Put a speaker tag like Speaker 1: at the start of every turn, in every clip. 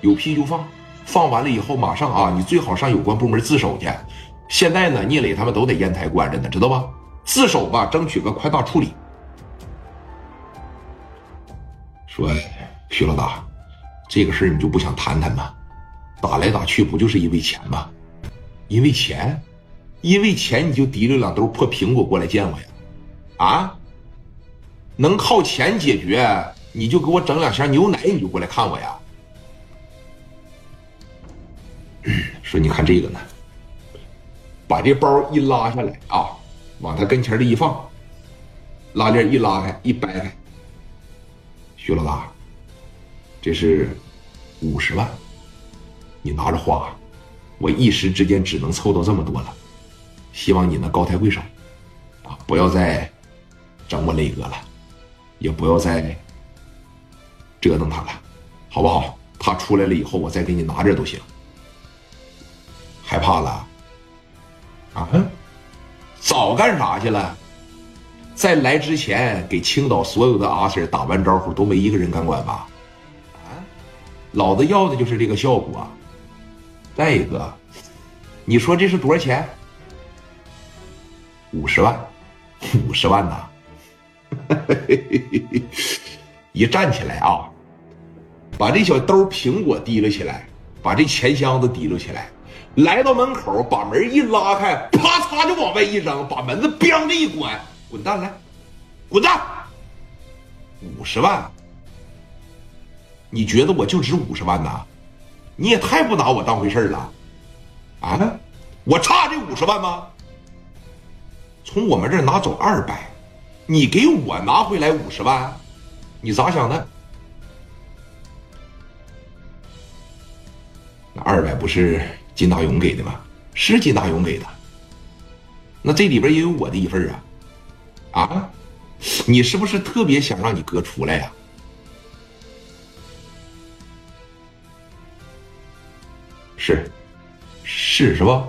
Speaker 1: 有屁就放，放完了以后马上啊，你最好上有关部门自首去。现在呢，聂磊他们都在烟台关着呢，知道吧？自首吧，争取个宽大处理。说，徐老大，这个事儿你就不想谈谈吗？打来打去不就是因为钱吗？因为钱，因为钱你就提溜两兜破苹果过来见我呀？啊？能靠钱解决，你就给我整两箱牛奶，你就过来看我呀？说你看这个呢，把这包一拉下来啊，往他跟前的一放，拉链一拉开一掰开，徐老大，这是五十万，你拿着花，我一时之间只能凑到这么多了，希望你能高抬贵手，啊，不要再整我磊哥了，也不要再折腾他了，好不好？他出来了以后，我再给你拿点都行。害怕了？啊？早干啥去了？在来之前给青岛所有的阿 Sir 打完招呼，都没一个人敢管吧？啊？老子要的就是这个效果。再一个，你说这是多少钱？五十万，五十万呐！一站起来啊，把这小兜苹果提溜起来，把这钱箱子提溜起来。来到门口，把门一拉开，啪嚓就往外一扔，把门子“咣”的一关，滚蛋来，滚蛋！五十万，你觉得我就值五十万呐？你也太不拿我当回事了，啊？我差这五十万吗？从我们这儿拿走二百，你给我拿回来五十万，你咋想的？那二百不是？金大勇给的吗？是金大勇给的。那这里边也有我的一份啊！啊，你是不是特别想让你哥出来呀？是，是是吧？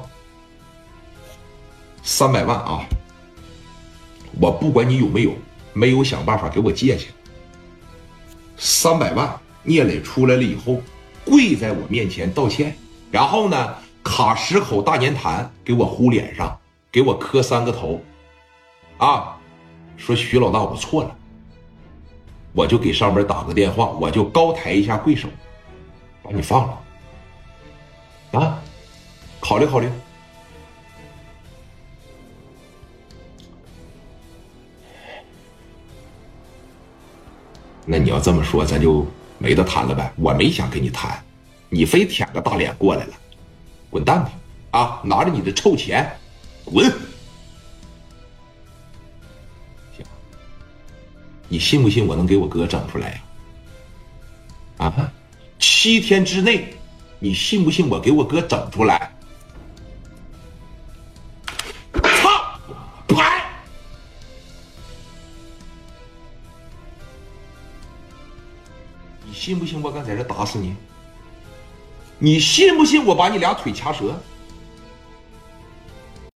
Speaker 1: 三百万啊！我不管你有没有，没有想办法给我借去。三百万，聂磊出来了以后，跪在我面前道歉。然后呢，卡十口大粘痰给我呼脸上，给我磕三个头，啊，说徐老大我错了，我就给上边打个电话，我就高抬一下贵手，把你放了，啊，考虑考虑。那你要这么说，咱就没得谈了呗。我没想跟你谈。你非舔个大脸过来了，滚蛋去！啊，拿着你的臭钱，滚！行，你信不信我能给我哥整出来呀？啊，七天之内，你信不信我给我哥整出来？操！你信不信我敢在这打死你？你信不信我把你俩腿掐折？